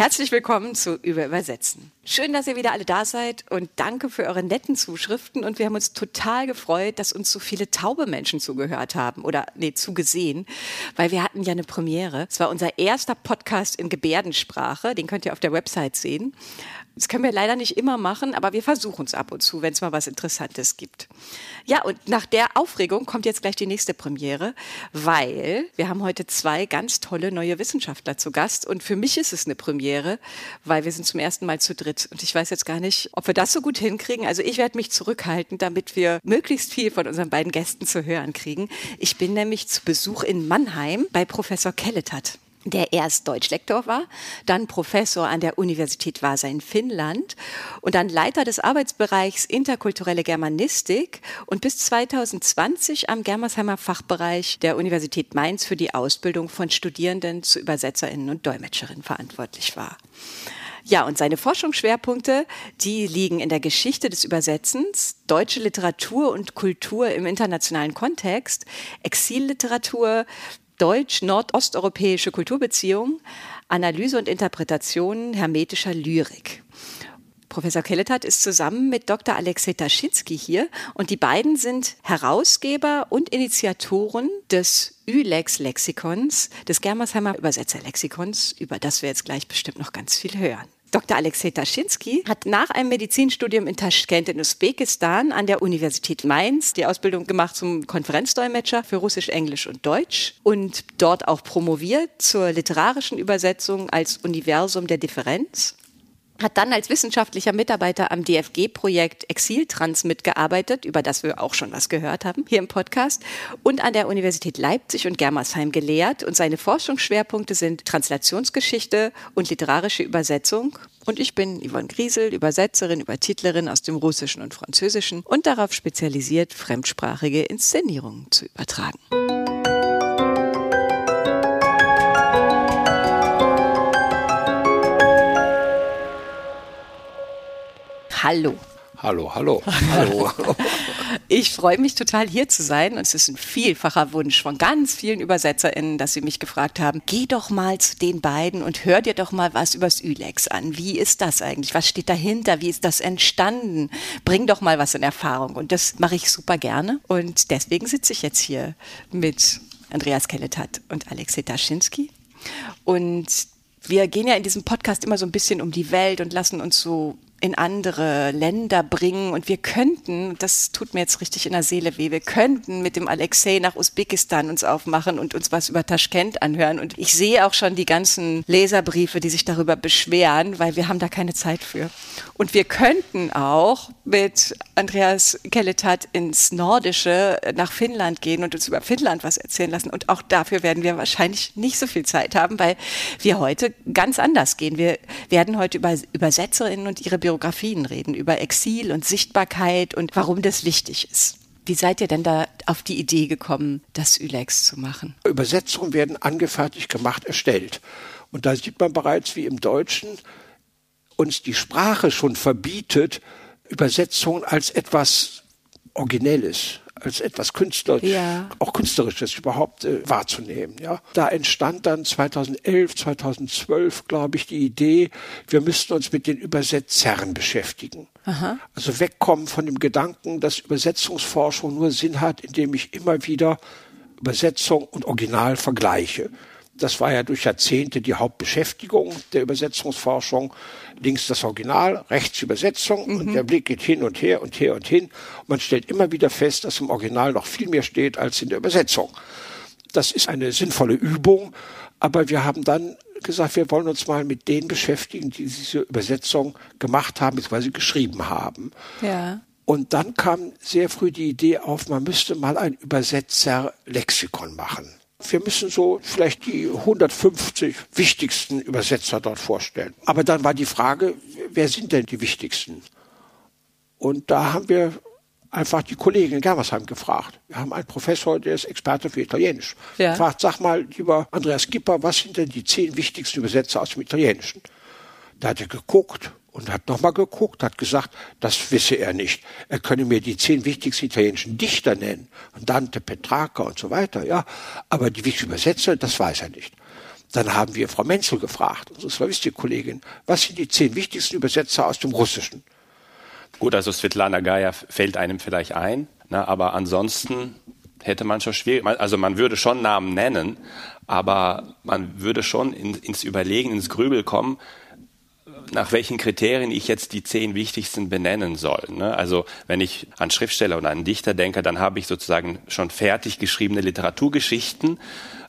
Herzlich willkommen zu Über Übersetzen. Schön, dass ihr wieder alle da seid und danke für eure netten Zuschriften. Und wir haben uns total gefreut, dass uns so viele taube Menschen zugehört haben oder nee, zugesehen, weil wir hatten ja eine Premiere. Es war unser erster Podcast in Gebärdensprache, den könnt ihr auf der Website sehen. Das können wir leider nicht immer machen, aber wir versuchen es ab und zu, wenn es mal was Interessantes gibt. Ja, und nach der Aufregung kommt jetzt gleich die nächste Premiere, weil wir haben heute zwei ganz tolle neue Wissenschaftler zu Gast. Und für mich ist es eine Premiere, weil wir sind zum ersten Mal zu dritt. Und ich weiß jetzt gar nicht, ob wir das so gut hinkriegen. Also ich werde mich zurückhalten, damit wir möglichst viel von unseren beiden Gästen zu hören kriegen. Ich bin nämlich zu Besuch in Mannheim bei Professor Kelletat der erst Deutschlektor war, dann Professor an der Universität Vasa in Finnland und dann Leiter des Arbeitsbereichs interkulturelle Germanistik und bis 2020 am Germersheimer Fachbereich der Universität Mainz für die Ausbildung von Studierenden zu Übersetzerinnen und Dolmetscherinnen verantwortlich war. Ja, und seine Forschungsschwerpunkte, die liegen in der Geschichte des Übersetzens, deutsche Literatur und Kultur im internationalen Kontext, Exilliteratur, deutsch-nordosteuropäische Kulturbeziehungen, Analyse und Interpretation hermetischer Lyrik. Professor Kelletat ist zusammen mit Dr. Alexei Taschinski hier und die beiden sind Herausgeber und Initiatoren des ÜLEX-Lexikons, des Germersheimer Übersetzerlexikons, über das wir jetzt gleich bestimmt noch ganz viel hören. Dr. Alexei Taschinski hat nach einem Medizinstudium in Taschkent in Usbekistan an der Universität Mainz die Ausbildung gemacht zum Konferenzdolmetscher für Russisch, Englisch und Deutsch und dort auch promoviert zur literarischen Übersetzung als Universum der Differenz hat dann als wissenschaftlicher Mitarbeiter am DFG-Projekt Exiltrans mitgearbeitet, über das wir auch schon was gehört haben hier im Podcast, und an der Universität Leipzig und Germersheim gelehrt. Und seine Forschungsschwerpunkte sind Translationsgeschichte und literarische Übersetzung. Und ich bin Yvonne Griesel, Übersetzerin, Übertitlerin aus dem Russischen und Französischen und darauf spezialisiert, fremdsprachige Inszenierungen zu übertragen. Hallo. Hallo, hallo, hallo. Ich freue mich total hier zu sein und es ist ein vielfacher Wunsch von ganz vielen ÜbersetzerInnen, dass sie mich gefragt haben, geh doch mal zu den beiden und hör dir doch mal was übers Ülex an. Wie ist das eigentlich? Was steht dahinter? Wie ist das entstanden? Bring doch mal was in Erfahrung und das mache ich super gerne und deswegen sitze ich jetzt hier mit Andreas Kelletat und Alexei Taschinski und wir gehen ja in diesem Podcast immer so ein bisschen um die Welt und lassen uns so in andere Länder bringen. Und wir könnten, das tut mir jetzt richtig in der Seele weh, wir könnten mit dem Alexei nach Usbekistan uns aufmachen und uns was über Taschkent anhören. Und ich sehe auch schon die ganzen Leserbriefe, die sich darüber beschweren, weil wir haben da keine Zeit für. Und wir könnten auch mit Andreas Kelletat ins Nordische nach Finnland gehen und uns über Finnland was erzählen lassen. Und auch dafür werden wir wahrscheinlich nicht so viel Zeit haben, weil wir heute ganz anders gehen. Wir werden heute über Übersetzerinnen und ihre Biografien reden, über Exil und Sichtbarkeit und warum das wichtig ist. Wie seid ihr denn da auf die Idee gekommen, das Ülex zu machen? Übersetzungen werden angefertigt, gemacht, erstellt. Und da sieht man bereits, wie im Deutschen uns die Sprache schon verbietet, Übersetzungen als etwas Originelles, als etwas künstlerisch, ja. auch künstlerisches überhaupt äh, wahrzunehmen. Ja, da entstand dann 2011, 2012, glaube ich, die Idee, wir müssten uns mit den Übersetzern beschäftigen. Aha. Also wegkommen von dem Gedanken, dass Übersetzungsforschung nur Sinn hat, indem ich immer wieder Übersetzung und Original vergleiche. Das war ja durch Jahrzehnte die Hauptbeschäftigung der Übersetzungsforschung. Links das Original, rechts Übersetzung mhm. und der Blick geht hin und her und her und hin. Und man stellt immer wieder fest, dass im Original noch viel mehr steht als in der Übersetzung. Das ist eine sinnvolle Übung, aber wir haben dann gesagt, wir wollen uns mal mit denen beschäftigen, die diese Übersetzung gemacht haben, beziehungsweise geschrieben haben. Ja. Und dann kam sehr früh die Idee auf, man müsste mal ein Übersetzerlexikon machen wir müssen so vielleicht die 150 wichtigsten Übersetzer dort vorstellen. Aber dann war die Frage, wer sind denn die wichtigsten? Und da haben wir einfach die Kollegen in Germersheim gefragt. Wir haben einen Professor, der ist Experte für Italienisch. Ja. Fragt, sag mal, lieber Andreas Gipper, was sind denn die zehn wichtigsten Übersetzer aus dem Italienischen? Da hat er geguckt und hat nochmal geguckt, hat gesagt, das wisse er nicht. Er könne mir die zehn wichtigsten italienischen Dichter nennen, Dante, Petrarca und so weiter, ja. Aber die wichtigsten Übersetzer, das weiß er nicht. Dann haben wir Frau Menzel gefragt, unsere Slawistik-Kollegin, was sind die zehn wichtigsten Übersetzer aus dem Russischen? Gut, also Svetlana Gaia fällt einem vielleicht ein, ne, aber ansonsten hätte man schon schwierig, also man würde schon Namen nennen, aber man würde schon in, ins Überlegen, ins Grübel kommen, nach welchen Kriterien ich jetzt die zehn wichtigsten benennen soll. Ne? Also wenn ich an Schriftsteller oder an Dichter denke, dann habe ich sozusagen schon fertig geschriebene Literaturgeschichten,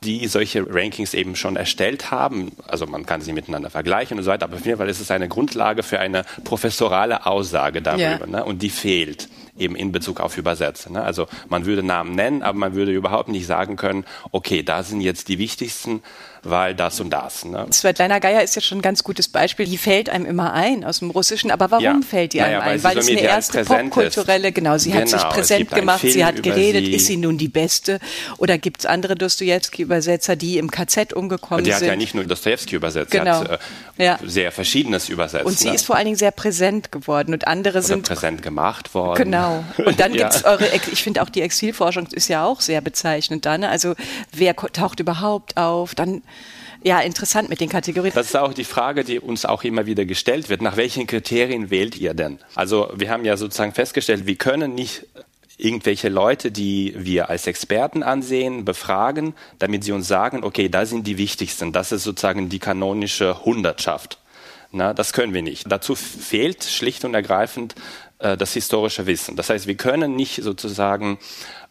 die solche Rankings eben schon erstellt haben. Also man kann sie miteinander vergleichen und so weiter, aber auf jeden Fall ist es eine Grundlage für eine professorale Aussage darüber. Ja. Ne? Und die fehlt eben in Bezug auf Übersetzer. Ne? Also man würde Namen nennen, aber man würde überhaupt nicht sagen können, okay, da sind jetzt die wichtigsten weil das und das. Ne? Svetlana Geier ist ja schon ein ganz gutes Beispiel. Die fällt einem immer ein aus dem Russischen. Aber warum ja. fällt die einem naja, ein? Weil, weil es eine erste popkulturelle, genau, sie genau, hat sich genau, präsent gemacht, sie hat geredet. Sie. Ist sie nun die Beste? Oder gibt es andere Dostoevsky-Übersetzer, die im KZ umgekommen sind? Die hat ja nicht nur Dostoevsky übersetzt, genau. sie hat äh, ja. sehr Verschiedenes übersetzt. Und sie ne? ist vor allen Dingen sehr präsent geworden und andere Oder sind präsent gemacht worden. Genau. Und dann ja. gibt es eure, ich finde auch die Exilforschung ist ja auch sehr bezeichnend dann. Ne? Also wer taucht überhaupt auf? Dann ja, interessant mit den Kategorien. Das ist auch die Frage, die uns auch immer wieder gestellt wird. Nach welchen Kriterien wählt ihr denn? Also wir haben ja sozusagen festgestellt, wir können nicht irgendwelche Leute, die wir als Experten ansehen, befragen, damit sie uns sagen, okay, da sind die wichtigsten. Das ist sozusagen die kanonische Hundertschaft. Na, das können wir nicht. Dazu fehlt schlicht und ergreifend äh, das historische Wissen. Das heißt, wir können nicht sozusagen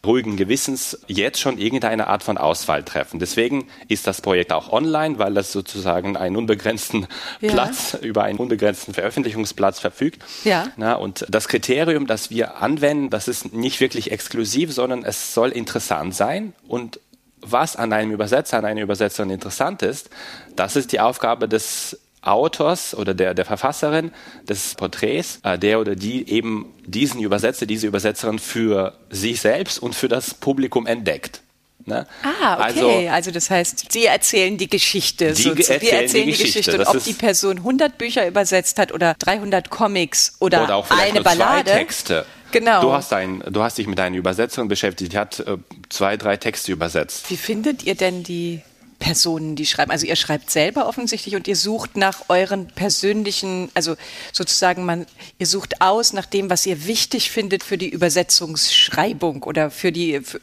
ruhigen Gewissens jetzt schon irgendeine Art von Auswahl treffen. Deswegen ist das Projekt auch online, weil das sozusagen einen unbegrenzten ja. Platz über einen unbegrenzten Veröffentlichungsplatz verfügt. Ja. Na, und das Kriterium, das wir anwenden, das ist nicht wirklich exklusiv, sondern es soll interessant sein und was an einem Übersetzer, an einer Übersetzerin interessant ist, das ist die Aufgabe des Autors oder der, der Verfasserin des Porträts, äh, der oder die eben diesen Übersetzer, diese Übersetzerin für sich selbst und für das Publikum entdeckt. Ne? Ah, okay. Also, also, das heißt, Sie erzählen die Geschichte. Die so, erzählen wir erzählen die Geschichte. Geschichte. Und ob die Person 100 Bücher übersetzt hat oder 300 Comics oder, oder eine Ballade. Zwei Texte. Genau. Du hast, ein, du hast dich mit einer Übersetzerin beschäftigt, die hat äh, zwei, drei Texte übersetzt. Wie findet ihr denn die Personen, die schreiben. Also ihr schreibt selber offensichtlich und ihr sucht nach euren persönlichen, also sozusagen man, ihr sucht aus nach dem, was ihr wichtig findet für die Übersetzungsschreibung oder für die, für,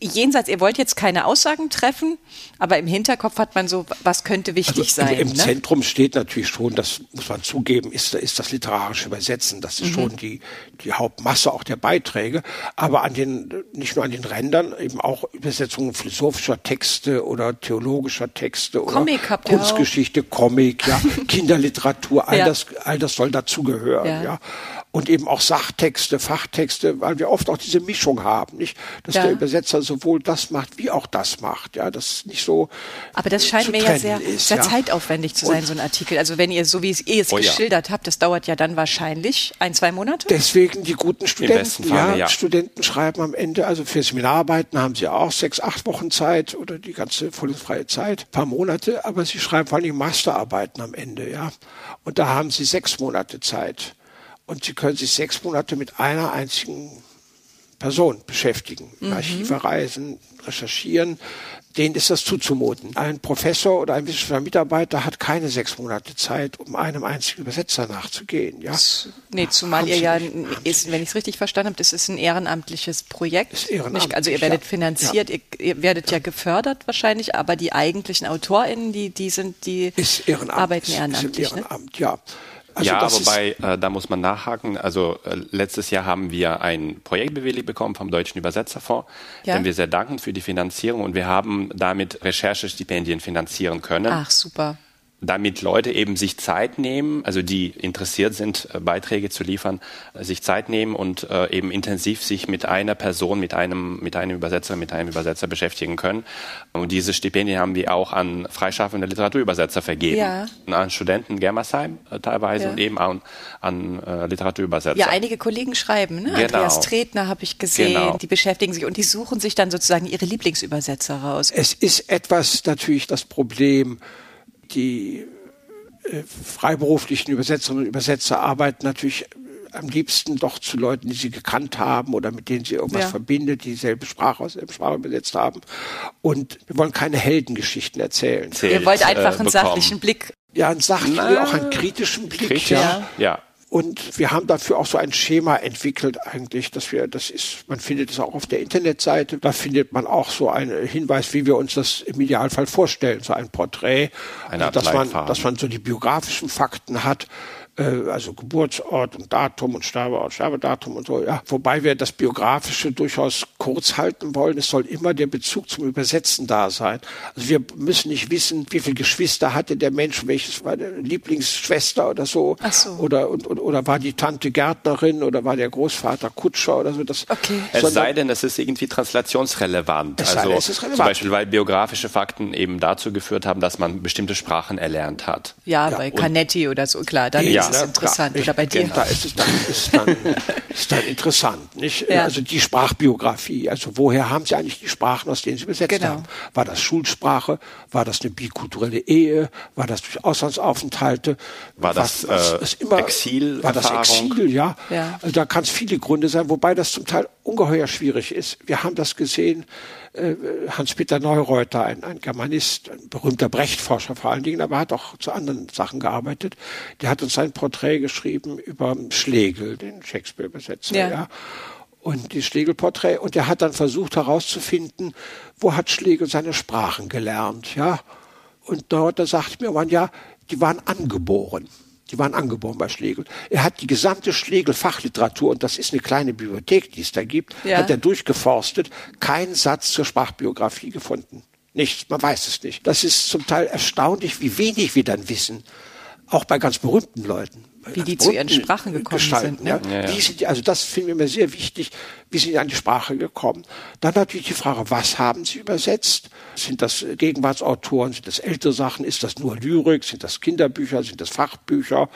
jenseits, ihr wollt jetzt keine Aussagen treffen, aber im Hinterkopf hat man so, was könnte wichtig also sein. Im ne? Zentrum steht natürlich schon, das muss man zugeben, ist, ist das literarische Übersetzen. Das ist mhm. schon die, die Hauptmasse auch der Beiträge. Aber an den, nicht nur an den Rändern, eben auch Übersetzungen philosophischer Texte oder theologischer Texte oder Comic habt Kunstgeschichte, Comic, ja, Kinderliteratur, all, ja. das, all das soll dazugehören, ja. ja und eben auch Sachtexte, Fachtexte, weil wir oft auch diese Mischung haben, nicht, dass ja. der Übersetzer sowohl das macht wie auch das macht, ja, das nicht so. Aber das scheint mir ja sehr, ist, sehr ja. zeitaufwendig zu sein, und so ein Artikel. Also wenn ihr so wie ihr es oh, geschildert ja. habt, das dauert ja dann wahrscheinlich ein zwei Monate. Deswegen die guten Studenten, Fall, ja, Studenten schreiben am Ende, also für Seminararbeiten haben sie auch sechs, acht Wochen Zeit oder die ganze vollfreie Zeit, paar Monate, aber sie schreiben vor allem Masterarbeiten am Ende, ja, und da haben sie sechs Monate Zeit und Sie können sich sechs Monate mit einer einzigen Person beschäftigen. Mhm. Archive reisen, recherchieren. Denen ist das zuzumuten. Ein Professor oder ein wissenschaftlicher Mitarbeiter hat keine sechs Monate Zeit, um einem einzigen Übersetzer nachzugehen. Ja? Nee, zumal ihr ja, ist, wenn ich es richtig verstanden habe, das ist ein ehrenamtliches Projekt. Ist ehrenamtlich, also ihr werdet finanziert, ja. ihr, ihr, werdet ja gefördert wahrscheinlich, aber die eigentlichen AutorInnen, die, die sind, die arbeiten ehrenamtlich. Ist Ehrenamt, ne? ja. Also ja, wobei, äh, da muss man nachhaken. Also äh, letztes Jahr haben wir ein Projekt bewilligt bekommen vom Deutschen Übersetzerfonds, ja. dem wir sehr danken für die Finanzierung und wir haben damit Recherchestipendien finanzieren können. Ach, super. Damit Leute eben sich Zeit nehmen, also die interessiert sind, äh, Beiträge zu liefern, äh, sich Zeit nehmen und äh, eben intensiv sich mit einer Person, mit einem, mit einem Übersetzer, mit einem Übersetzer beschäftigen können. Und diese Stipendien haben wir auch an freischaffende Literaturübersetzer vergeben. Ja. An Studenten Germersheim teilweise ja. und eben an, an Literaturübersetzer. Ja, einige Kollegen schreiben, ne? Genau. Andreas Tretner habe ich gesehen, genau. die beschäftigen sich und die suchen sich dann sozusagen ihre Lieblingsübersetzer raus. Es ist etwas natürlich das Problem, die äh, freiberuflichen Übersetzerinnen und Übersetzer arbeiten natürlich am liebsten doch zu Leuten, die sie gekannt haben oder mit denen sie irgendwas ja. verbindet, die dieselbe Sprache aus der Sprache übersetzt haben. Und wir wollen keine Heldengeschichten erzählen. Zählt, Ihr wollt einfach äh, einen sachlichen Blick. Ja, einen sachlichen, auch einen kritischen Blick. Kritisch, ja. ja. Und wir haben dafür auch so ein Schema entwickelt eigentlich, dass wir, das ist, man findet es auch auf der Internetseite, da findet man auch so einen Hinweis, wie wir uns das im Idealfall vorstellen, so ein Porträt, eine also, dass man, dass man so die biografischen Fakten hat, äh, also Geburtsort und Datum und Sterbeort, Sterbedatum und so, ja. Wobei wir das Biografische durchaus kurz halten wollen. Es soll immer der Bezug zum Übersetzen da sein. Also wir müssen nicht wissen, wie viele Geschwister hatte der Mensch, welches war der Lieblingsschwester oder so. Ach so. Oder, und, und, oder war die Tante Gärtnerin oder war der Großvater Kutscher oder so. Das, okay. Es sei denn, es ist irgendwie translationsrelevant. Es also sei, es ist relevant. zum Beispiel, weil biografische Fakten eben dazu geführt haben, dass man bestimmte Sprachen erlernt hat. Ja, ja. bei Canetti oder so, klar. Dann ja, ist es interessant. Klar, oder bei dir. Da ist es dann, ist dann, ist dann interessant. Nicht? Ja. Also die Sprachbiografie. Also woher haben Sie eigentlich die Sprachen, aus denen Sie übersetzt genau. haben? War das Schulsprache? War das eine bikulturelle Ehe? War das durch Auslandsaufenthalte? War das, was, was, äh, immer, Exil? War das Exil? Ja. ja. Also da kann es viele Gründe sein, wobei das zum Teil ungeheuer schwierig ist. Wir haben das gesehen äh, Hans-Peter Neureuter, ein, ein Germanist, ein berühmter Brecht-Forscher vor allen Dingen, aber hat auch zu anderen Sachen gearbeitet. Der hat uns sein Porträt geschrieben über Schlegel, den Shakespeare-Übersetzer. Ja. ja. Und die Schlegel-Porträt. Und er hat dann versucht herauszufinden, wo hat Schlegel seine Sprachen gelernt, ja. Und dort, da sagt mir man, ja, die waren angeboren. Die waren angeboren bei Schlegel. Er hat die gesamte Schlegel-Fachliteratur, und das ist eine kleine Bibliothek, die es da gibt, ja. hat er durchgeforstet, keinen Satz zur Sprachbiografie gefunden. Nichts, man weiß es nicht. Das ist zum Teil erstaunlich, wie wenig wir dann wissen. Auch bei ganz berühmten Leuten wie die zu ihren Sprachen gekommen sind. Ne? Ja. Ja, Wie sind die, also das finden wir immer sehr wichtig, wie sind die an die Sprache gekommen. Dann natürlich die Frage, was haben sie übersetzt? Sind das Gegenwartsautoren, sind das ältere Sachen, ist das nur Lyrik, sind das Kinderbücher, sind das Fachbücher?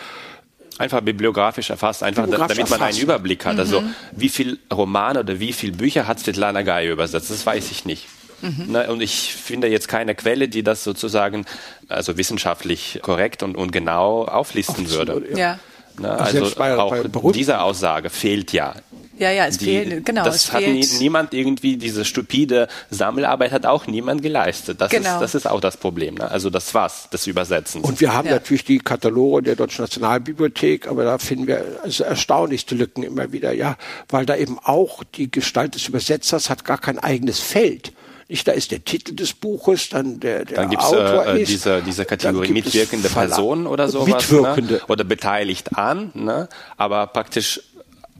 Einfach bibliografisch erfasst, einfach damit man einen Überblick hat. Also, mhm. Also wie viel Romane oder wie viele Bücher hat Svetlana Gaya übersetzt? Das weiß ich nicht. Mhm. Na, und ich finde jetzt keine Quelle, die das sozusagen also wissenschaftlich korrekt und, und genau auflisten Absolut, würde. Ja. Na, also bei, auch bei diese Aussage fehlt ja. Ja, ja, es die, fehlt, genau. Das es hat nie, niemand irgendwie, diese stupide Sammelarbeit hat auch niemand geleistet. Das, genau. ist, das ist auch das Problem. Ne? Also das was, das Übersetzen. Und wir haben ja. natürlich die Kataloge der Deutschen Nationalbibliothek, aber da finden wir also erstaunlichste Lücken immer wieder, ja, weil da eben auch die Gestalt des Übersetzers hat gar kein eigenes Feld. Nicht, da ist der Titel des Buches, dann der, der dann gibt's, Autor äh, ist. Diese, diese Kategorie mitwirkende Person oder sowas. Ne? Mitwirkende. Ne? Oder beteiligt an. Ne? Aber praktisch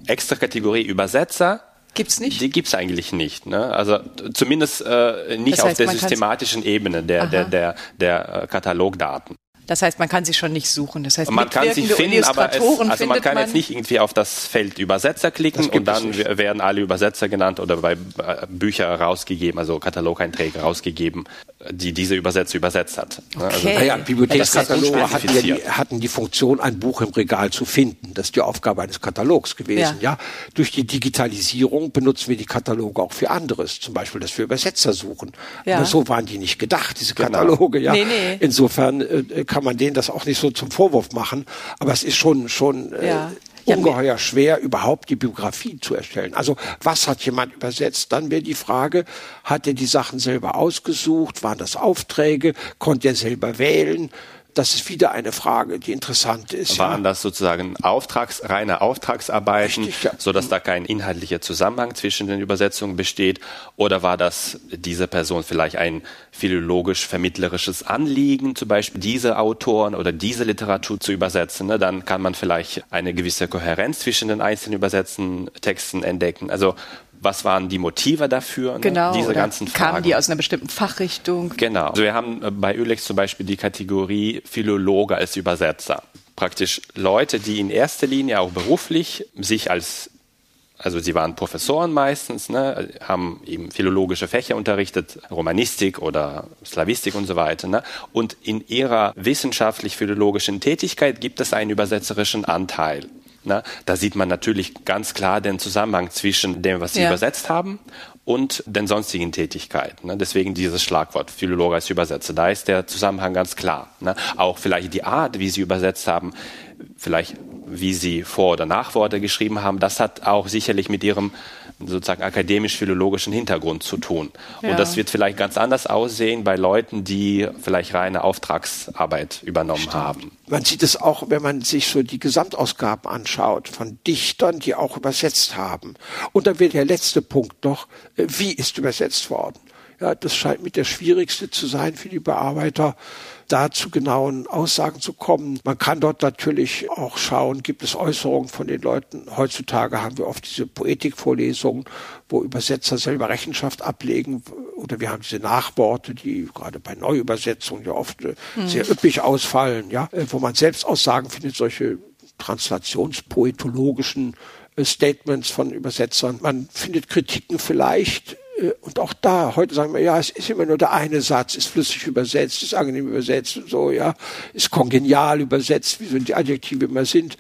extra Kategorie Übersetzer Gibt's nicht? Die gibt's eigentlich nicht. Ne? Also zumindest äh, nicht das heißt, auf der systematischen Ebene der, der, der, der äh, Katalogdaten. Das heißt, man kann sie schon nicht suchen. Das heißt, man kann sie finden, aber es, also man kann man jetzt nicht irgendwie auf das Feld Übersetzer klicken und dann werden alle Übersetzer genannt oder bei äh, Bücher rausgegeben, also Katalogeinträge rausgegeben, die diese Übersetzer übersetzt hat. Ne? Also okay. Also, naja, Bibliothekskataloge hatten, ja die, hatten die Funktion, ein Buch im Regal zu finden. Das ist die Aufgabe eines Katalogs gewesen. Ja. ja. Durch die Digitalisierung benutzen wir die Kataloge auch für anderes, zum Beispiel, dass wir Übersetzer suchen. Ja. Aber so waren die nicht gedacht, diese genau. Kataloge. Genau. Ja. Nee, nee. Insofern äh, kann man denen das auch nicht so zum Vorwurf machen, aber es ist schon schon äh, ja. ungeheuer schwer, überhaupt die Biografie zu erstellen. Also was hat jemand übersetzt? Dann wäre die Frage, hat er die Sachen selber ausgesucht? Waren das Aufträge? Konnte er selber wählen? Das ist wieder eine Frage, die interessant ist. Waren ja. das sozusagen Auftrags, reine Auftragsarbeiten, Richtig, ja. sodass da kein inhaltlicher Zusammenhang zwischen den Übersetzungen besteht? Oder war das dieser Person vielleicht ein philologisch-vermittlerisches Anliegen, zum Beispiel diese Autoren oder diese Literatur zu übersetzen? Ne? Dann kann man vielleicht eine gewisse Kohärenz zwischen den einzelnen übersetzten Texten entdecken. Also was waren die Motive dafür, ne? genau, diese ganzen Fragen. Kamen die aus einer bestimmten Fachrichtung? Genau. Also wir haben äh, bei Ölex zum Beispiel die Kategorie Philologe als Übersetzer. Praktisch Leute, die in erster Linie auch beruflich sich als also sie waren Professoren meistens, ne, haben eben philologische Fächer unterrichtet, Romanistik oder Slavistik und so weiter. Ne? Und in ihrer wissenschaftlich-philologischen Tätigkeit gibt es einen übersetzerischen Anteil. Ne? Da sieht man natürlich ganz klar den Zusammenhang zwischen dem, was sie ja. übersetzt haben und den sonstigen Tätigkeiten. Ne? Deswegen dieses Schlagwort Philologe als Übersetzer. Da ist der Zusammenhang ganz klar. Ne? Auch vielleicht die Art, wie sie übersetzt haben, vielleicht wie sie Vor- oder Nachworte geschrieben haben, das hat auch sicherlich mit ihrem sozusagen akademisch-philologischen Hintergrund zu tun. Ja. Und das wird vielleicht ganz anders aussehen bei Leuten, die vielleicht reine Auftragsarbeit übernommen Stimmt. haben. Man sieht es auch, wenn man sich so die Gesamtausgaben anschaut von Dichtern, die auch übersetzt haben. Und dann wird der letzte Punkt noch, äh, wie ist übersetzt worden? Ja, das scheint mit der schwierigste zu sein für die Bearbeiter da zu genauen Aussagen zu kommen. Man kann dort natürlich auch schauen, gibt es Äußerungen von den Leuten. Heutzutage haben wir oft diese Poetikvorlesungen, wo Übersetzer selber Rechenschaft ablegen. Oder wir haben diese Nachworte, die gerade bei Neuübersetzungen ja oft äh, mhm. sehr üppig ausfallen, ja, äh, wo man selbst Aussagen findet, solche translationspoetologischen äh, Statements von Übersetzern. Man findet Kritiken vielleicht und auch da, heute sagen wir, ja, es ist immer nur der eine Satz, ist flüssig übersetzt, ist angenehm übersetzt und so, ja, ist kongenial übersetzt, wie so die Adjektive immer sind.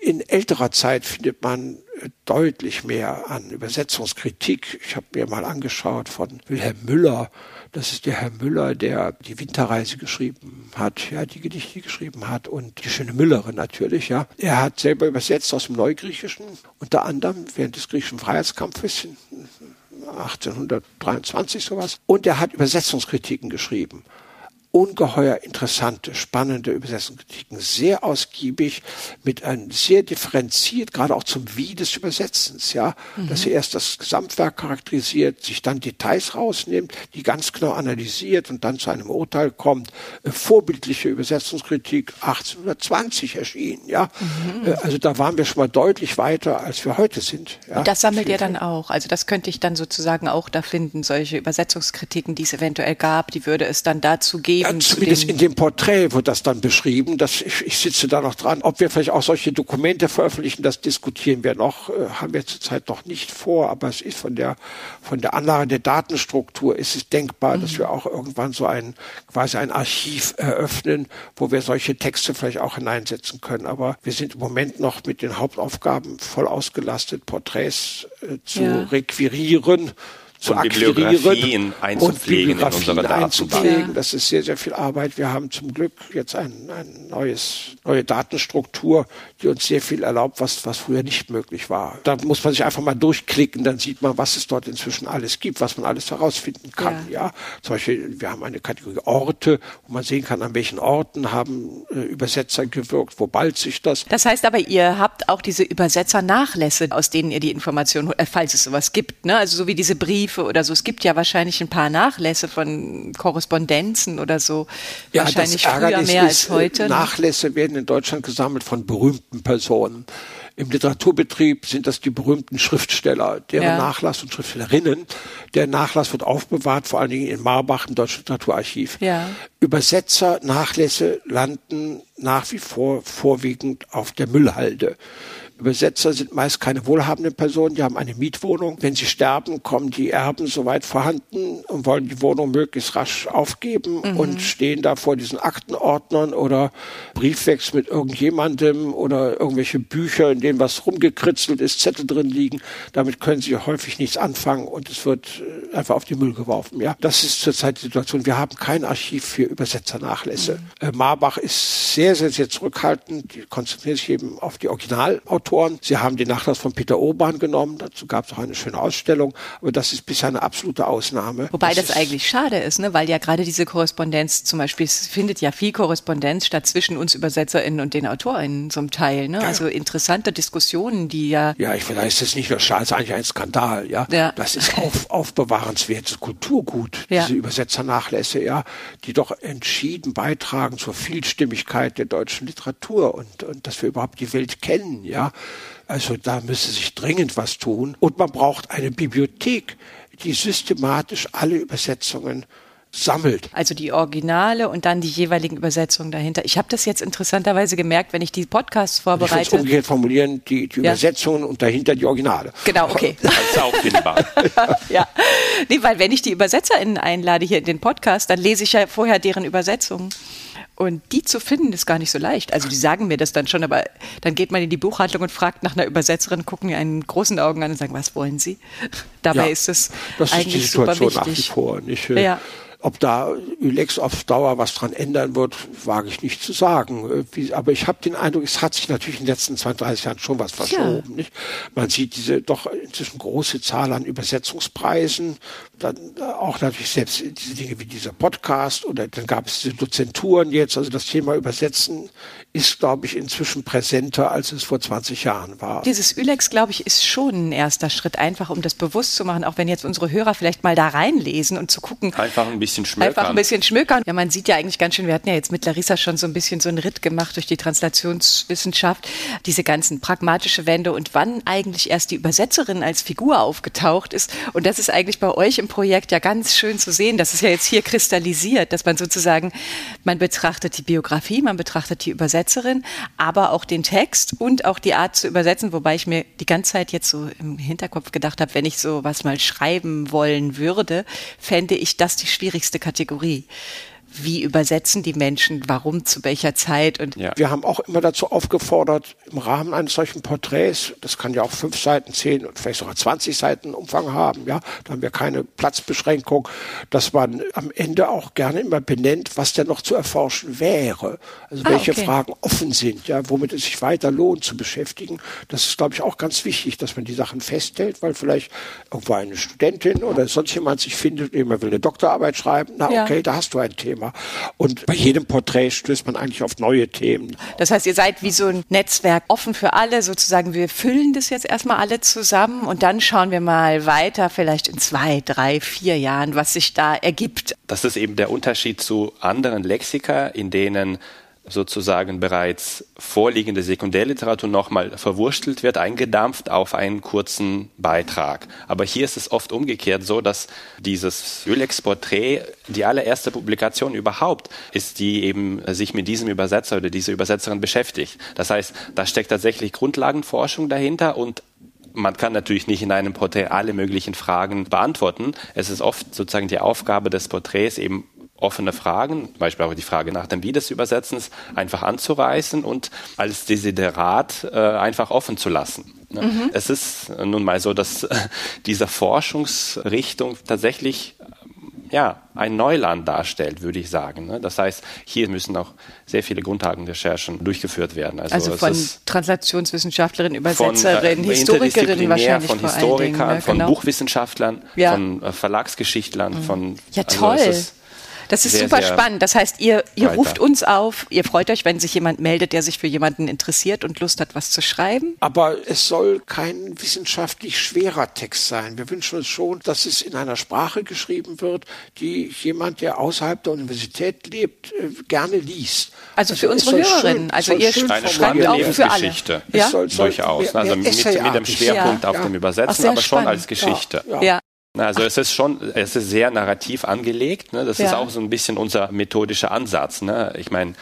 In älterer Zeit findet man äh, deutlich mehr an Übersetzungskritik. Ich habe mir mal angeschaut von Wilhelm Müller. Das ist der Herr Müller, der die Winterreise geschrieben hat, ja, die Gedichte geschrieben hat und die schöne Müllerin natürlich, ja. Er hat selber übersetzt aus dem Neugriechischen, unter anderem während des griechischen Freiheitskampfes 1823 sowas. Und er hat Übersetzungskritiken geschrieben ungeheuer interessante, spannende Übersetzungskritiken, sehr ausgiebig, mit einem sehr differenziert, gerade auch zum Wie des Übersetzens, ja, mhm. dass er erst das Gesamtwerk charakterisiert, sich dann Details rausnimmt, die ganz genau analysiert und dann zu einem Urteil kommt. Äh, vorbildliche Übersetzungskritik 1820 erschienen, ja. Mhm. Äh, also da waren wir schon mal deutlich weiter, als wir heute sind. Ja? Das sammelt ihr dann auch. Also das könnte ich dann sozusagen auch da finden, solche Übersetzungskritiken, die es eventuell gab, die würde es dann dazu geben, ja, zumindest in dem Porträt wird das dann beschrieben. Dass ich, ich sitze da noch dran. Ob wir vielleicht auch solche Dokumente veröffentlichen, das diskutieren wir noch, äh, haben wir zurzeit noch nicht vor. Aber es ist von der von der Anlage der Datenstruktur ist es denkbar, mhm. dass wir auch irgendwann so ein quasi ein Archiv eröffnen, wo wir solche Texte vielleicht auch hineinsetzen können. Aber wir sind im Moment noch mit den Hauptaufgaben voll ausgelastet, Porträts äh, zu ja. requirieren zu und Bibliografien einzupflegen in unsere Datenbank. Das ist sehr, sehr viel Arbeit. Wir haben zum Glück jetzt ein, ein neues, neue Datenstruktur, die uns sehr viel erlaubt, was, was früher nicht möglich war. Da muss man sich einfach mal durchklicken, dann sieht man, was es dort inzwischen alles gibt, was man alles herausfinden kann. Ja, ja? zum Beispiel, wir haben eine Kategorie Orte, wo man sehen kann, an welchen Orten haben äh, Übersetzer gewirkt, wo bald sich das. Das heißt aber, ihr habt auch diese Übersetzernachlässe, aus denen ihr die Informationen, äh, falls es sowas gibt, ne? Also so wie diese Briefe oder so. Es gibt ja wahrscheinlich ein paar Nachlässe von Korrespondenzen oder so. Ja, wahrscheinlich früher mehr als heute. Ne? Nachlässe werden in Deutschland gesammelt von berühmten Personen. Im Literaturbetrieb sind das die berühmten Schriftsteller, deren ja. Nachlass und Schriftstellerinnen. Der Nachlass wird aufbewahrt, vor allen Dingen in Marbach im Deutschen Literaturarchiv. Ja. Übersetzer, Nachlässe landen nach wie vor vorwiegend auf der Müllhalde. Übersetzer sind meist keine wohlhabenden Personen, die haben eine Mietwohnung. Wenn sie sterben, kommen die Erben soweit vorhanden und wollen die Wohnung möglichst rasch aufgeben mhm. und stehen da vor diesen Aktenordnern oder Briefwechsel mit irgendjemandem oder irgendwelche Bücher, in denen was rumgekritzelt ist, Zettel drin liegen. Damit können sie häufig nichts anfangen und es wird äh, einfach auf die Müll geworfen. Ja, das ist zurzeit die Situation. Wir haben kein Archiv für Übersetzernachlässe. Mhm. Äh, Marbach ist sehr, sehr, sehr zurückhaltend. Die konzentrieren sich eben auf die Originalautoren Autoren. Sie haben den Nachlass von Peter Urban genommen. Dazu gab es auch eine schöne Ausstellung. Aber das ist bisher eine absolute Ausnahme. Wobei das, das eigentlich schade ist, ne? weil ja gerade diese Korrespondenz zum Beispiel, es findet ja viel Korrespondenz statt zwischen uns UbersetzerInnen und den AutorInnen zum Teil. Ne? Ja. Also interessante Diskussionen, die ja. Ja, ich finde, das ist nicht nur schade, ist eigentlich ein Skandal. Ja, ja. das ist auf, aufbewahrenswertes Kulturgut, ja. diese Übersetzernachlässe, ja, die doch entschieden beitragen zur Vielstimmigkeit der deutschen Literatur und, und dass wir überhaupt die Welt kennen. Ja, Also da müsste sich dringend was tun. Und man braucht eine Bibliothek, die systematisch alle Übersetzungen sammelt. Also die Originale und dann die jeweiligen Übersetzungen dahinter. Ich habe das jetzt interessanterweise gemerkt, wenn ich die Podcasts vorbereite. Ich umgekehrt formulieren, die, die ja. Übersetzungen und dahinter die Originale. Genau, okay. Das ist auch findbar. ja. Nee, weil wenn ich die UbersetzerInnen einlade hier in den Podcast, dann lese ich ja vorher deren Übersetzungen. Und die zu finden ist gar nicht so leicht. Also die sagen mir das dann schon, aber dann geht man in die Buchhandlung und fragt nach einer Übersetzerin, gucken mir einen großen Augen an und sagen, was wollen Sie? Dabei ja, ist es eigentlich super wichtig. Nach wie vor, nicht? Ja. Ob da Ülex auf Dauer was dran ändern wird, wage ich nicht zu sagen. Äh, aber ich habe den Eindruck, es hat sich natürlich in den letzten 20, 30 Jahren schon was verschoben. Ja. Nicht? Man sieht diese doch inzwischen große Zahl an Übersetzungspreisen, dann auch natürlich selbst diese Dinge wie dieser Podcast oder dann gab es diese Dozenturen jetzt. Also das Thema Übersetzen ist, glaube ich, inzwischen präsenter, als es vor 20 Jahren war. Dieses Ülex, glaube ich, ist schon ein erster Schritt, einfach um das bewusst zu machen, auch wenn jetzt unsere Hörer vielleicht mal da reinlesen und zu gucken. Einfach ein bisschen schmökern. Einfach ein bisschen schmökern. Ja, man sieht ja eigentlich ganz schön, wir hatten ja jetzt mit Larissa schon so ein bisschen so einen Ritt gemacht durch die Translationswissenschaft, diese ganzen pragmatische Wende und wann eigentlich erst die Übersetzerin als Figur aufgetaucht ist. Und das ist eigentlich bei euch im Projekt ja ganz schön zu sehen. Das ist ja jetzt hier kristallisiert, dass man sozusagen, man betrachtet die Biografie, man betrachtet die Übersetzerin, aber auch den Text und auch die Art zu übersetzen, wobei ich mir die ganze Zeit jetzt so im Hinterkopf gedacht habe, wenn ich so was mal schreiben wollen würde, fände ich das die schwierigste Kategorie wie übersetzen die Menschen, warum, zu welcher Zeit. Und ja. Wir haben auch immer dazu aufgefordert, im Rahmen eines solchen Porträts, das kann ja auch fünf Seiten, zehn und vielleicht sogar 20 Seiten Umfang haben, ja, da haben wir keine Platzbeschränkung, dass man am Ende auch gerne immer benennt, was denn noch zu erforschen wäre. Also ah, welche okay. Fragen offen sind, ja, womit es sich weiter lohnt zu beschäftigen. Das ist, glaube ich, auch ganz wichtig, dass man die Sachen festhält, weil vielleicht irgendwo eine Studentin oder sonst jemand sich findet, jemand will eine Doktorarbeit schreiben, na okay, ja. da hast du ein Thema. Thema. Und bei jedem Porträt stößt man eigentlich auf neue Themen. Das heißt, ihr seid wie so ein Netzwerk offen für alle, sozusagen. Wir füllen das jetzt erstmal alle zusammen und dann schauen wir mal weiter, vielleicht in zwei, drei, vier Jahren, was sich da ergibt. Das ist eben der Unterschied zu anderen Lexika, in denen sozusagen bereits vorliegende Sekundärliteratur nochmal verwurstelt wird, eingedampft auf einen kurzen Beitrag. Aber hier ist es oft umgekehrt so, dass dieses Ölex-Porträt die allererste Publikation überhaupt ist, die eben sich mit diesem Übersetzer oder dieser Übersetzerin beschäftigt. Das heißt, da steckt tatsächlich Grundlagenforschung dahinter und man kann natürlich nicht in einem Porträt alle möglichen Fragen beantworten. Es ist oft sozusagen die Aufgabe des Porträts, eben offene Fragen, zum Beispiel auch die Frage nach dem Wie des Übersetzens, einfach anzureißen und als Desiderat äh, einfach offen zu lassen. Ne? Mhm. Es ist nun mal so, dass äh, diese Forschungsrichtung tatsächlich ja, ein Neuland darstellt, würde ich sagen. Ne? Das heißt, hier müssen auch sehr viele Grundlagenrecherchen durchgeführt werden. Also, also von Translationswissenschaftlerinnen, Übersetzerinnen, von, äh, Historikerinnen wahrscheinlich von Historikern, ne? von genau. Buchwissenschaftlern, ja. von äh, Verlagsgeschichtlern, mhm. von ja also toll. Das ist sehr, super sehr spannend. Das heißt, ihr, ihr ruft uns auf, ihr freut euch, wenn sich jemand meldet, der sich für jemanden interessiert und Lust hat, was zu schreiben. Aber es soll kein wissenschaftlich schwerer Text sein. Wir wünschen uns schon, dass es in einer Sprache geschrieben wird, die jemand, der außerhalb der Universität lebt, äh, gerne liest. Also, für also unsere Hörerinnen. also ihr schreibt auch für alle. Ja? Soll, soll Durchaus. Also mit, mit, dem Schwerpunkt ja. auf dem Übersetzen, aber schon als Geschichte. Ja. Also es ist schon, es ist sehr narrativ angelegt. Ne? Das ja. ist auch so ein bisschen unser methodischer Ansatz. Ne? Ich meine,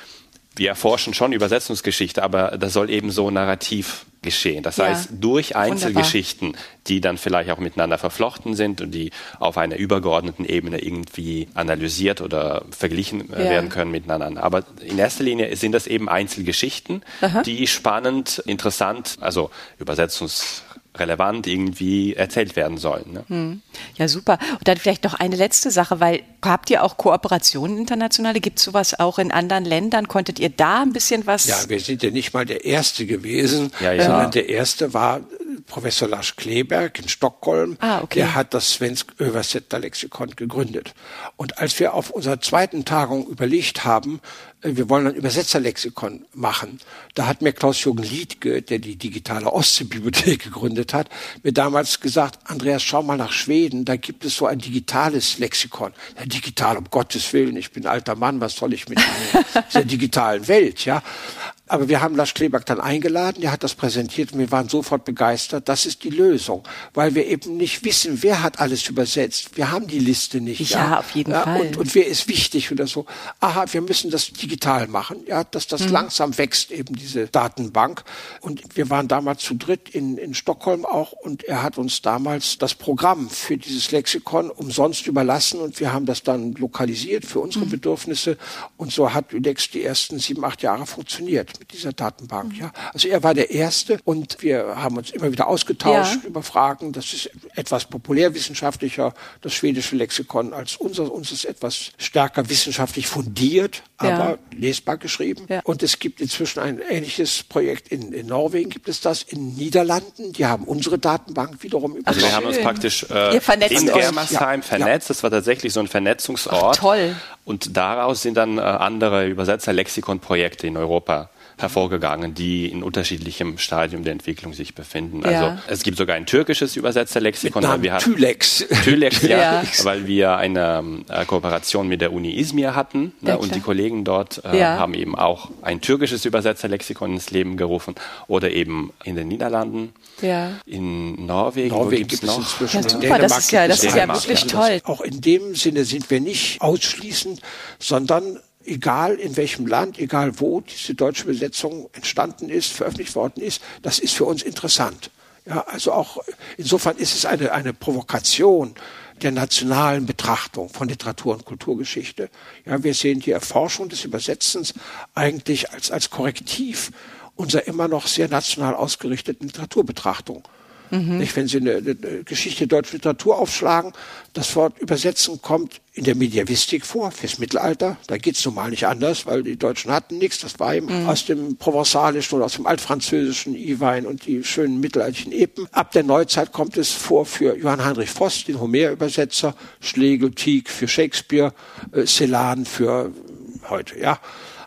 wir erforschen schon Übersetzungsgeschichte, aber das soll eben so narrativ geschehen. Das ja. heißt, durch Einzelgeschichten, Wunderbar. die dann vielleicht auch miteinander verflochten sind und die auf einer übergeordneten Ebene irgendwie analysiert oder verglichen äh, ja. werden können miteinander. Aber in erster Linie sind das eben Einzelgeschichten, Aha. die spannend, interessant, also Übersetzungs relevant irgendwie erzählt werden sollen. Ne? Hm. Ja, super. Und dann vielleicht noch eine letzte Sache, weil habt ihr auch Kooperationen internationale? Gibt es sowas auch in anderen Ländern? Konntet ihr da ein bisschen was? Ja, wir sind ja nicht mal der Erste gewesen, ja, ja. sondern der Erste war Professor Lars Kleberg in Stockholm. Ah, okay. Der hat das Svensk Översätter Lexikon gegründet. Und als wir auf unserer zweiten Tagung überlegt haben, äh, wir wollen ein Übersetzerlexikon machen. Da hat mir Klaus-Jürgen Liedke, der die digitale Ostseebibliothek gegründet hat, mir damals gesagt, Andreas, schau mal nach Schweden, da gibt es so ein digitales Lexikon. Ja, digital, um Gottes Willen, ich bin alter Mann, was soll ich mit dieser digitalen Welt, ja? Aber wir haben Lars Kleberg dann eingeladen, der hat das präsentiert und wir waren sofort begeistert. Das ist die Lösung, weil wir eben nicht wissen, wer hat alles übersetzt. Wir haben die Liste nicht. Ja, ja. auf jeden ja, Fall. Und, und wer ist wichtig oder so. Aha, wir müssen das digital machen, ja, dass das mhm. langsam wächst, eben diese Datenbank. Und wir waren damals zu dritt in, in Stockholm auch und er hat uns damals das Programm für dieses Lexikon umsonst überlassen und wir haben das dann lokalisiert für unsere mhm. Bedürfnisse und so hat Udex die ersten sieben, acht Jahre funktioniert mit dieser Datenbank. Mhm. Ja. Also er war der Erste und wir haben uns immer wieder ausgetauscht ja. über Fragen. Das ist etwas populärwissenschaftlicher, das schwedische Lexikon, als unser. Uns ist etwas stärker wissenschaftlich fundiert, aber ja. lesbar geschrieben. Ja. Und es gibt inzwischen ein ähnliches Projekt in, in, Norwegen, gibt es das, in Niederlanden. Die haben unsere Datenbank wiederum übernommen. Also wir haben uns praktisch äh, in Germersheim vernetzt. Das war tatsächlich so ein Vernetzungsort. Ach, toll. Und daraus sind dann äh, andere Übersetzer-Lexikon-Projekte in Europa hervorgegangen, die in unterschiedlichem Stadium der Entwicklung sich befinden. Ja. Also es gibt sogar ein türkisches Übersetzerlexikon. Weil wir hatten, Tylex. Tylex, ja, ja, weil wir eine äh, Kooperation mit der Uni Izmir hatten ne, und die Kollegen dort äh, ja. haben eben auch ein türkisches Übersetzerlexikon ins Leben gerufen oder eben in den Niederlanden, ja. in Norwegen. Norwegen gibt es inzwischen. Ja, super, das ist ja, das ist ja wirklich toll. Auch in dem Sinne sind wir nicht ausschließend, sondern egal in welchem Land, egal wo diese deutsche Besetzung entstanden ist, veröffentlicht worden ist, das ist für uns interessant. Ja, also auch insofern ist es eine, eine Provokation der nationalen Betrachtung von Literatur und Kulturgeschichte. Ja, wir sehen die Erforschung des Übersetzens eigentlich als, als Korrektiv unserer immer noch sehr national ausgerichteten Literaturbetrachtung. Mhm. Nicht, wenn Sie eine, eine Geschichte deutscher Literatur aufschlagen, das Wort übersetzen kommt in der Mediavistik vor, fürs Mittelalter. Da geht's normal nicht anders, weil die Deutschen hatten nichts. Das war eben mhm. aus dem Provenzalischen oder aus dem Altfranzösischen I-Wein und die schönen mittelalterlichen Epen. Ab der Neuzeit kommt es vor für Johann Heinrich Voss, den Homer-Übersetzer, Schlegel, Tieck für Shakespeare, äh, Celan für heute, ja.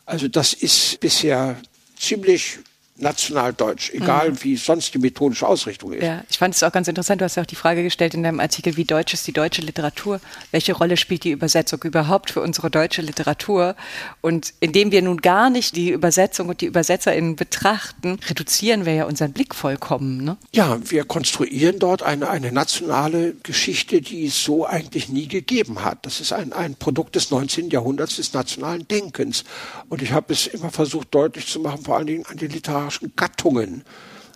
Also das ist bisher ziemlich nationaldeutsch, egal mhm. wie sonst die methodische Ausrichtung ist. Ja, ich fand es auch ganz interessant, du hast ja auch die Frage gestellt in deinem Artikel, wie deutsch ist die deutsche Literatur? Welche Rolle spielt die Übersetzung überhaupt für unsere deutsche Literatur? Und indem wir nun gar nicht die Übersetzung und die UbersetzerInnen betrachten, reduzieren wir ja unseren Blick vollkommen. Ne? Ja, wir konstruieren dort eine, eine nationale Geschichte, die es so eigentlich nie gegeben hat. Das ist ein, ein Produkt des 19. Jahrhunderts des nationalen Denkens. Und ich habe es immer versucht deutlich zu machen, vor allen Dingen an den literarischen literarischen Gattungen.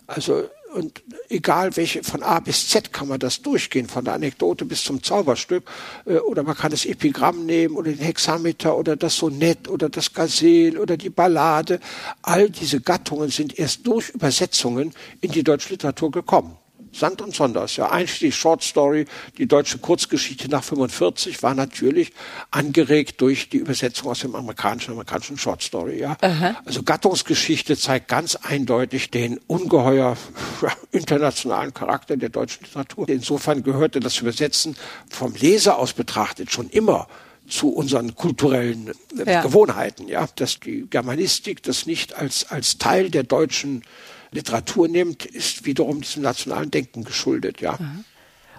Also und egal welche, von A bis Z kann man das durchgehen, von der Anekdote bis zum Zauberstück. Äh, oder man kann das Epigramm nehmen oder den Hexameter oder das Sonett oder das Gazelle oder die Ballade. All diese Gattungen sind erst durch Übersetzungen in die deutsche Literatur gekommen. Sand und Sonders, ja, einschließlich Short Story, die deutsche Kurzgeschichte nach 45 war natürlich angeregt durch die Übersetzung aus dem amerikanischen, amerikanischen Short Story, ja. Aha. Also Gattungsgeschichte zeigt ganz eindeutig den ungeheuer internationalen Charakter der deutschen Literatur. Insofern gehörte das Übersetzen vom Leser aus betrachtet schon immer zu unseren kulturellen äh, ja. Gewohnheiten, ja, dass die Germanistik das nicht als, als Teil der deutschen Literatur nimmt, ist wiederum diesem nationalen Denken geschuldet, ja. Mhm.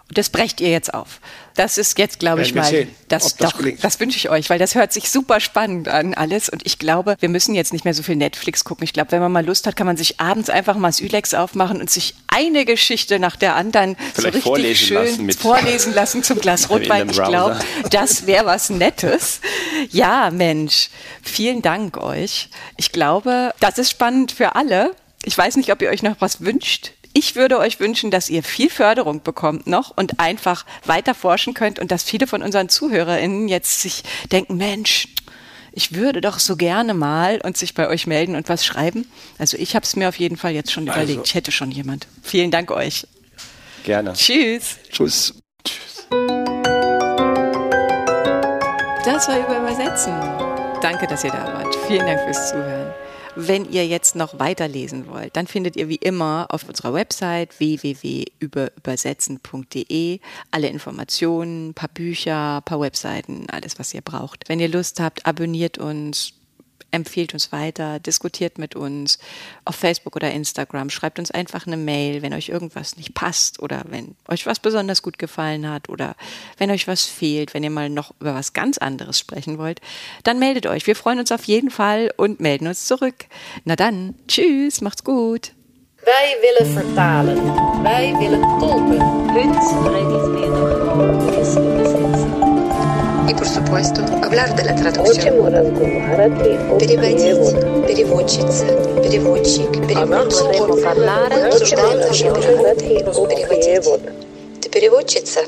Und das brecht ihr jetzt auf. Das ist jetzt, glaube ich, mal, sehen, das, das, doch, das wünsche ich euch, weil das hört sich super spannend an alles. Und ich glaube, wir müssen jetzt nicht mehr so viel Netflix gucken. Ich glaube, wenn man mal Lust hat, kann man sich abends einfach mal das Ülex aufmachen und sich eine Geschichte nach der anderen Vielleicht so richtig vorlesen schön lassen vorlesen lassen zum Glas Rotwein. Ich glaube, das wäre was Nettes. Ja, Mensch, vielen Dank euch. Ich glaube, das ist spannend für alle. Ich weiß nicht, ob ihr euch noch was wünscht. Ich würde euch wünschen, dass ihr viel Förderung bekommt noch und einfach weiter forschen könnt und dass viele von unseren ZuhörerInnen jetzt sich denken, Mensch, ich würde doch so gerne mal und sich bei euch melden und was schreiben. Also ich habe es mir auf jeden Fall jetzt schon also. überlegt. Ich hätte schon jemand. Vielen Dank euch. Gerne. Tschüss. Tschüss. Tschüss. Das war über Übersetzen. Danke, dass ihr da wart. Vielen Dank fürs Zuhören. Wenn ihr jetzt noch weiterlesen wollt, dann findet ihr wie immer auf unserer Website www.übersetzen.de alle Informationen, paar Bücher, paar Webseiten, alles, was ihr braucht. Wenn ihr Lust habt, abonniert uns, empfiehlt uns weiter, diskutiert mit uns auf Facebook oder Instagram, schreibt uns einfach eine Mail, wenn euch irgendwas nicht passt oder wenn euch was besonders gut gefallen hat oder wenn euch was fehlt, wenn ihr mal noch über was ganz anderes sprechen wollt, dann meldet euch. Wir freuen uns auf jeden Fall und melden uns zurück. Na dann, tschüss, macht's gut. Wij willen vertalen. Wij willen tolken. Y por supuesto, hablar de la traducción. Переводить, переводчица, переводчик, переводчик. Обсуждаем наши переводить. Ты переводчица?